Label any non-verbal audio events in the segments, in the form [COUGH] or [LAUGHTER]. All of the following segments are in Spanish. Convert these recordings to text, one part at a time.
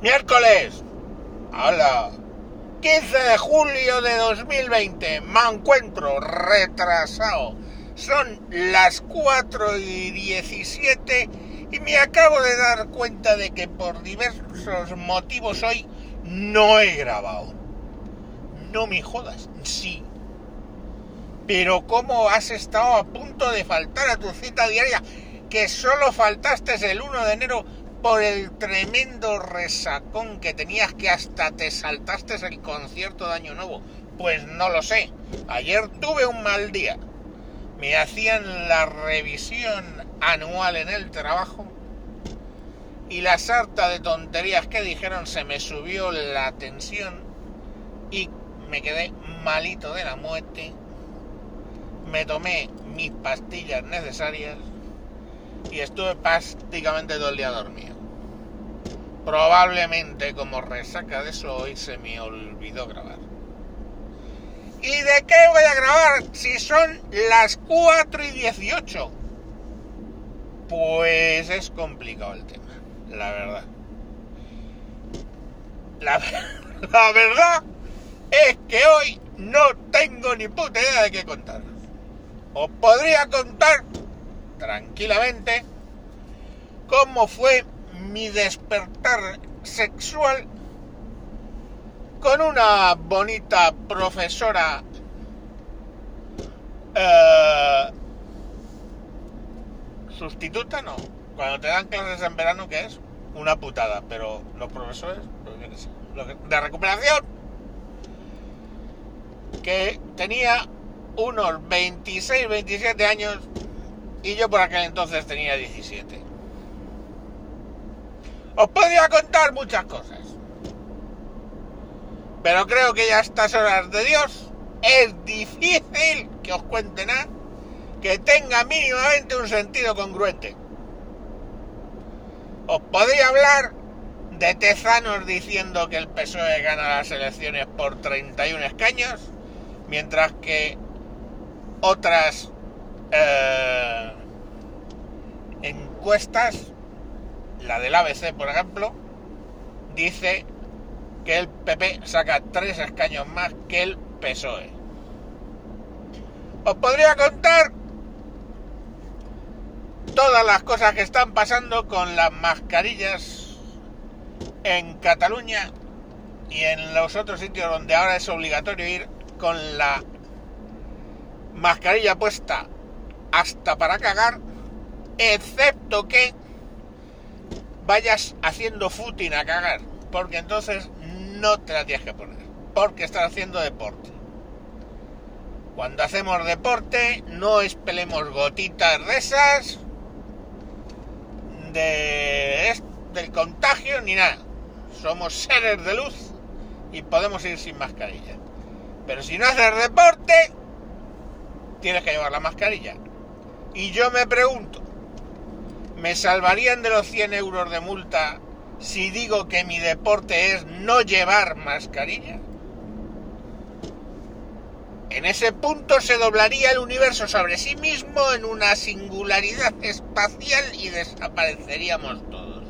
Miércoles. Hola. 15 de julio de 2020. Me encuentro retrasado. Son las 4 y 17 y me acabo de dar cuenta de que por diversos motivos hoy no he grabado. No me jodas, sí. Pero ¿cómo has estado a punto de faltar a tu cita diaria? Que solo faltaste el 1 de enero por el tremendo resacón que tenías que hasta te saltaste el concierto de Año Nuevo. Pues no lo sé. Ayer tuve un mal día. Me hacían la revisión anual en el trabajo y la sarta de tonterías que dijeron se me subió la tensión y me quedé malito de la muerte. Me tomé mis pastillas necesarias y estuve prácticamente todo el día dormido. Probablemente como resaca de eso hoy se me olvidó grabar. ¿Y de qué voy a grabar si son las 4 y 18? Pues es complicado el tema, la verdad. [LAUGHS] La, verdad es que hoy no tengo ni puta idea de qué contar. Os podría contar tranquilamente cómo fue mi despertar sexual con una bonita profesora eh, sustituta, no. Cuando te dan clases en verano, ¿qué es? Una putada, pero los profesores, pues de recuperación, que tenía unos 26, 27 años y yo por aquel entonces tenía 17. Os podría contar muchas cosas. Pero creo que ya a estas horas de Dios es difícil que os cuente nada que tenga mínimamente un sentido congruente. Os podría hablar de Tezanos diciendo que el PSOE gana las elecciones por 31 escaños, mientras que otras eh, encuestas, la del ABC por ejemplo, dice que el PP saca tres escaños más que el PSOE. Os podría contar todas las cosas que están pasando con las mascarillas en Cataluña y en los otros sitios donde ahora es obligatorio ir con la mascarilla puesta hasta para cagar, excepto que vayas haciendo footing a cagar, porque entonces no te la tienes que poner, porque estás haciendo deporte. Cuando hacemos deporte no espelemos gotitas de esas de, del contagio ni nada. Somos seres de luz y podemos ir sin mascarilla. Pero si no haces deporte, tienes que llevar la mascarilla. Y yo me pregunto, ¿me salvarían de los 100 euros de multa si digo que mi deporte es no llevar mascarilla? En ese punto se doblaría el universo sobre sí mismo en una singularidad espacial y desapareceríamos todos,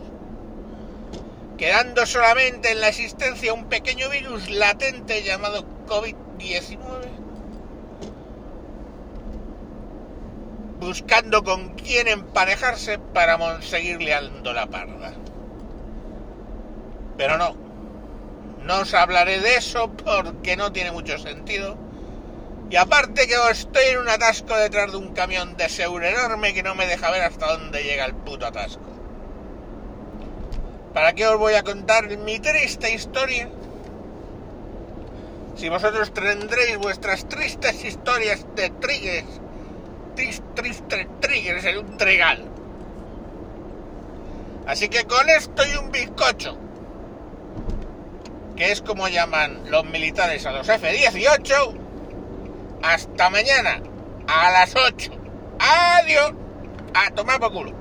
quedando solamente en la existencia un pequeño virus latente llamado COVID-19, buscando con quién emparejarse para seguir liando la parda. Pero no, no os hablaré de eso porque no tiene mucho sentido y aparte que estoy en un atasco detrás de un camión de seguro enorme que no me deja ver hasta dónde llega el puto atasco. ¿Para qué os voy a contar mi triste historia? Si vosotros tendréis vuestras tristes historias de triggers, triste, triste triggers en un tregal. Así que con esto y un bizcocho, que es como llaman los militares a los F-18, hasta mañana a las 8. Adiós. A tomar por culo.